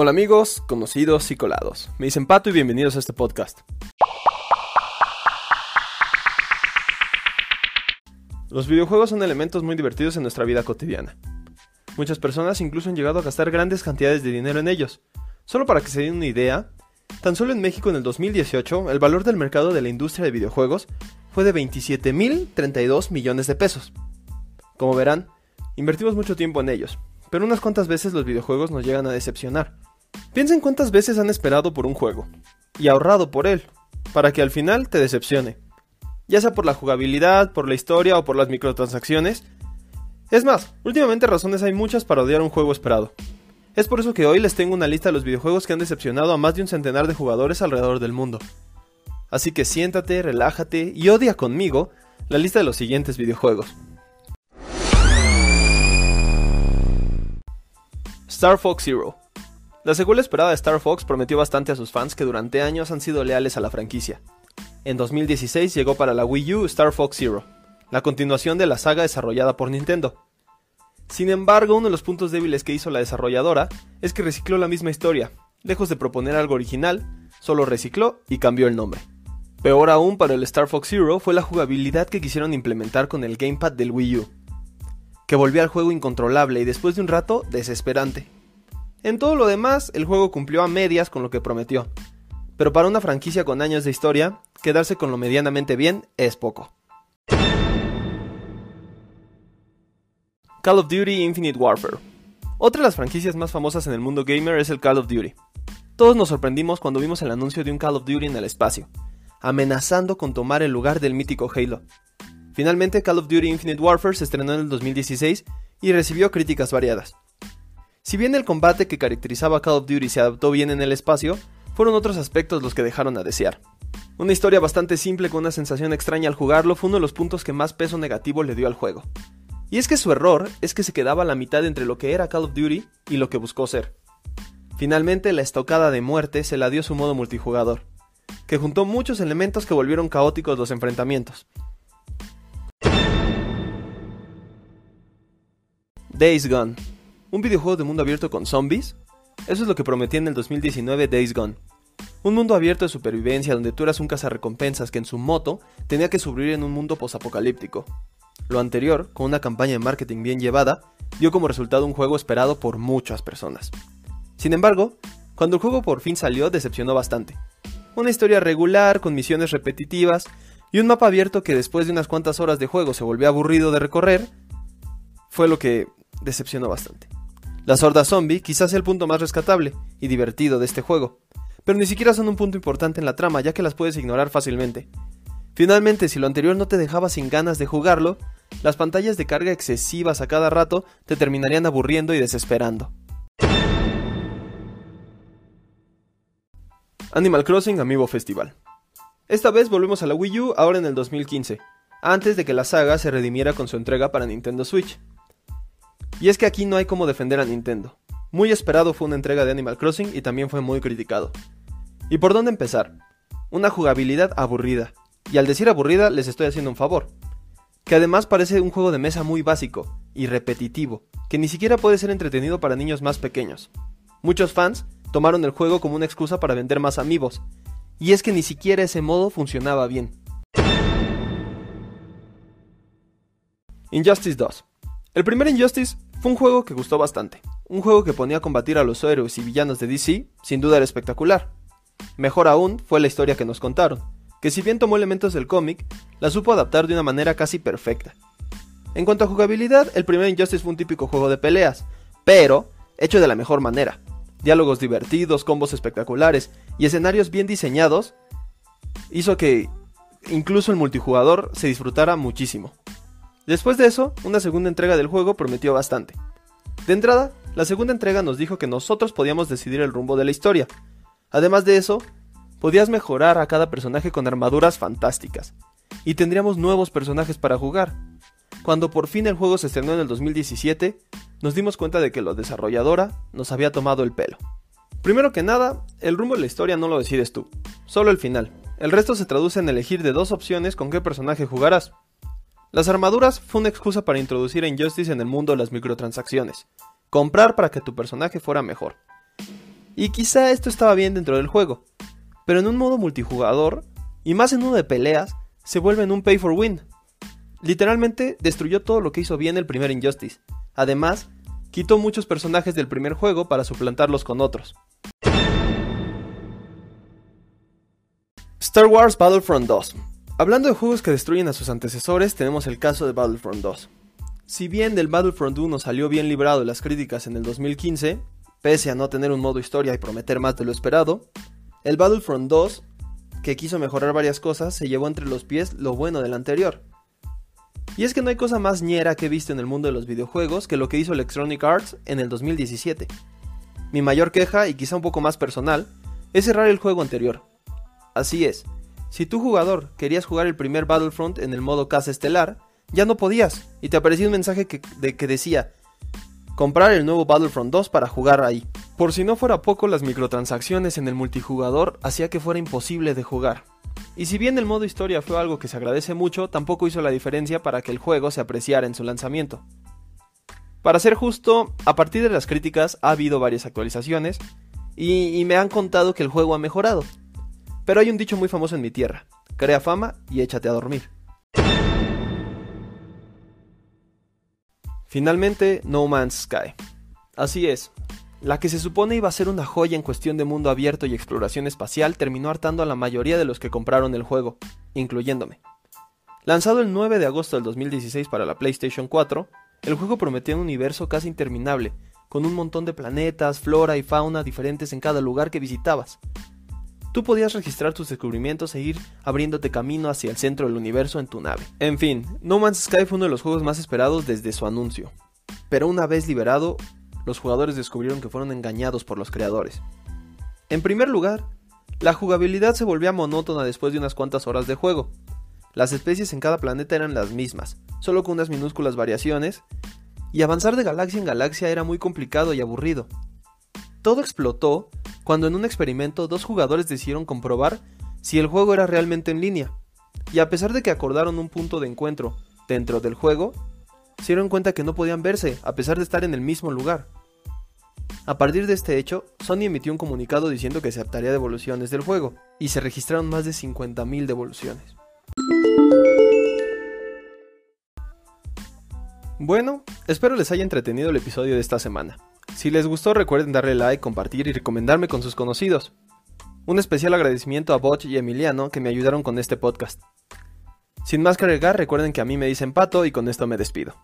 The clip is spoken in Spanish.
Hola amigos, conocidos y colados. Me dicen Pato y bienvenidos a este podcast. Los videojuegos son elementos muy divertidos en nuestra vida cotidiana. Muchas personas incluso han llegado a gastar grandes cantidades de dinero en ellos. Solo para que se den una idea, tan solo en México en el 2018 el valor del mercado de la industria de videojuegos fue de 27.032 millones de pesos. Como verán, invertimos mucho tiempo en ellos, pero unas cuantas veces los videojuegos nos llegan a decepcionar. Piensen cuántas veces han esperado por un juego y ahorrado por él, para que al final te decepcione. Ya sea por la jugabilidad, por la historia o por las microtransacciones. Es más, últimamente razones hay muchas para odiar un juego esperado. Es por eso que hoy les tengo una lista de los videojuegos que han decepcionado a más de un centenar de jugadores alrededor del mundo. Así que siéntate, relájate y odia conmigo la lista de los siguientes videojuegos. Star Fox Zero. La secuela esperada de Star Fox prometió bastante a sus fans que durante años han sido leales a la franquicia. En 2016 llegó para la Wii U Star Fox Zero, la continuación de la saga desarrollada por Nintendo. Sin embargo, uno de los puntos débiles que hizo la desarrolladora es que recicló la misma historia, lejos de proponer algo original, solo recicló y cambió el nombre. Peor aún para el Star Fox Zero fue la jugabilidad que quisieron implementar con el gamepad del Wii U, que volvió al juego incontrolable y después de un rato desesperante. En todo lo demás, el juego cumplió a medias con lo que prometió, pero para una franquicia con años de historia, quedarse con lo medianamente bien es poco. Call of Duty Infinite Warfare. Otra de las franquicias más famosas en el mundo gamer es el Call of Duty. Todos nos sorprendimos cuando vimos el anuncio de un Call of Duty en el espacio, amenazando con tomar el lugar del mítico Halo. Finalmente, Call of Duty Infinite Warfare se estrenó en el 2016 y recibió críticas variadas. Si bien el combate que caracterizaba Call of Duty se adaptó bien en el espacio, fueron otros aspectos los que dejaron a desear. Una historia bastante simple con una sensación extraña al jugarlo fue uno de los puntos que más peso negativo le dio al juego. Y es que su error es que se quedaba a la mitad entre lo que era Call of Duty y lo que buscó ser. Finalmente la estocada de muerte se la dio su modo multijugador, que juntó muchos elementos que volvieron caóticos los enfrentamientos. Days Gone, un videojuego de mundo abierto con zombies. Eso es lo que prometía en el 2019 Days Gone, un mundo abierto de supervivencia donde tú eras un cazarrecompensas que en su moto tenía que sobrevivir en un mundo posapocalíptico. Lo anterior, con una campaña de marketing bien llevada, dio como resultado un juego esperado por muchas personas. Sin embargo, cuando el juego por fin salió decepcionó bastante. Una historia regular, con misiones repetitivas, y un mapa abierto que después de unas cuantas horas de juego se volvió aburrido de recorrer, fue lo que decepcionó bastante. Las hordas zombie quizás sea el punto más rescatable y divertido de este juego, pero ni siquiera son un punto importante en la trama ya que las puedes ignorar fácilmente. Finalmente, si lo anterior no te dejaba sin ganas de jugarlo, las pantallas de carga excesivas a cada rato te terminarían aburriendo y desesperando. Animal Crossing Amiibo Festival. Esta vez volvemos a la Wii U ahora en el 2015, antes de que la saga se redimiera con su entrega para Nintendo Switch. Y es que aquí no hay como defender a Nintendo. Muy esperado fue una entrega de Animal Crossing y también fue muy criticado. ¿Y por dónde empezar? Una jugabilidad aburrida. Y al decir aburrida les estoy haciendo un favor. Que además parece un juego de mesa muy básico y repetitivo, que ni siquiera puede ser entretenido para niños más pequeños. Muchos fans tomaron el juego como una excusa para vender más amigos, y es que ni siquiera ese modo funcionaba bien. Injustice 2. El primer Injustice fue un juego que gustó bastante, un juego que ponía a combatir a los héroes y villanos de DC, sin duda era espectacular. Mejor aún fue la historia que nos contaron, que si bien tomó elementos del cómic, la supo adaptar de una manera casi perfecta. En cuanto a jugabilidad, el primer Injustice fue un típico juego de peleas, pero hecho de la mejor manera. Diálogos divertidos, combos espectaculares y escenarios bien diseñados hizo que incluso el multijugador se disfrutara muchísimo. Después de eso, una segunda entrega del juego prometió bastante. De entrada, la segunda entrega nos dijo que nosotros podíamos decidir el rumbo de la historia, Además de eso, podías mejorar a cada personaje con armaduras fantásticas, y tendríamos nuevos personajes para jugar. Cuando por fin el juego se estrenó en el 2017, nos dimos cuenta de que la desarrolladora nos había tomado el pelo. Primero que nada, el rumbo de la historia no lo decides tú, solo el final. El resto se traduce en elegir de dos opciones con qué personaje jugarás. Las armaduras fue una excusa para introducir a Injustice en el mundo de las microtransacciones, comprar para que tu personaje fuera mejor. Y quizá esto estaba bien dentro del juego, pero en un modo multijugador, y más en uno de peleas, se vuelve en un pay for win. Literalmente destruyó todo lo que hizo bien el primer Injustice. Además, quitó muchos personajes del primer juego para suplantarlos con otros. Star Wars Battlefront 2. Hablando de juegos que destruyen a sus antecesores, tenemos el caso de Battlefront 2. Si bien del Battlefront 1 salió bien librado de las críticas en el 2015, pese a no tener un modo historia y prometer más de lo esperado, el Battlefront 2, que quiso mejorar varias cosas, se llevó entre los pies lo bueno del anterior. Y es que no hay cosa más ñera que he visto en el mundo de los videojuegos que lo que hizo Electronic Arts en el 2017. Mi mayor queja, y quizá un poco más personal, es cerrar el juego anterior. Así es, si tu jugador querías jugar el primer Battlefront en el modo casa estelar, ya no podías, y te aparecía un mensaje que, que decía, comprar el nuevo Battlefront 2 para jugar ahí. Por si no fuera poco, las microtransacciones en el multijugador hacía que fuera imposible de jugar. Y si bien el modo historia fue algo que se agradece mucho, tampoco hizo la diferencia para que el juego se apreciara en su lanzamiento. Para ser justo, a partir de las críticas ha habido varias actualizaciones y me han contado que el juego ha mejorado. Pero hay un dicho muy famoso en mi tierra, crea fama y échate a dormir. Finalmente, No Man's Sky. Así es, la que se supone iba a ser una joya en cuestión de mundo abierto y exploración espacial terminó hartando a la mayoría de los que compraron el juego, incluyéndome. Lanzado el 9 de agosto del 2016 para la PlayStation 4, el juego prometía un universo casi interminable, con un montón de planetas, flora y fauna diferentes en cada lugar que visitabas, Tú podías registrar tus descubrimientos e ir abriéndote camino hacia el centro del universo en tu nave. En fin, No Man's Sky fue uno de los juegos más esperados desde su anuncio. Pero una vez liberado, los jugadores descubrieron que fueron engañados por los creadores. En primer lugar, la jugabilidad se volvía monótona después de unas cuantas horas de juego. Las especies en cada planeta eran las mismas, solo con unas minúsculas variaciones, y avanzar de galaxia en galaxia era muy complicado y aburrido. Todo explotó cuando en un experimento dos jugadores decidieron comprobar si el juego era realmente en línea. Y a pesar de que acordaron un punto de encuentro dentro del juego, se dieron cuenta que no podían verse, a pesar de estar en el mismo lugar. A partir de este hecho, Sony emitió un comunicado diciendo que se aceptaría devoluciones del juego, y se registraron más de 50.000 devoluciones. Bueno, espero les haya entretenido el episodio de esta semana. Si les gustó recuerden darle like, compartir y recomendarme con sus conocidos. Un especial agradecimiento a Botch y Emiliano que me ayudaron con este podcast. Sin más que agregar, recuerden que a mí me dicen pato y con esto me despido.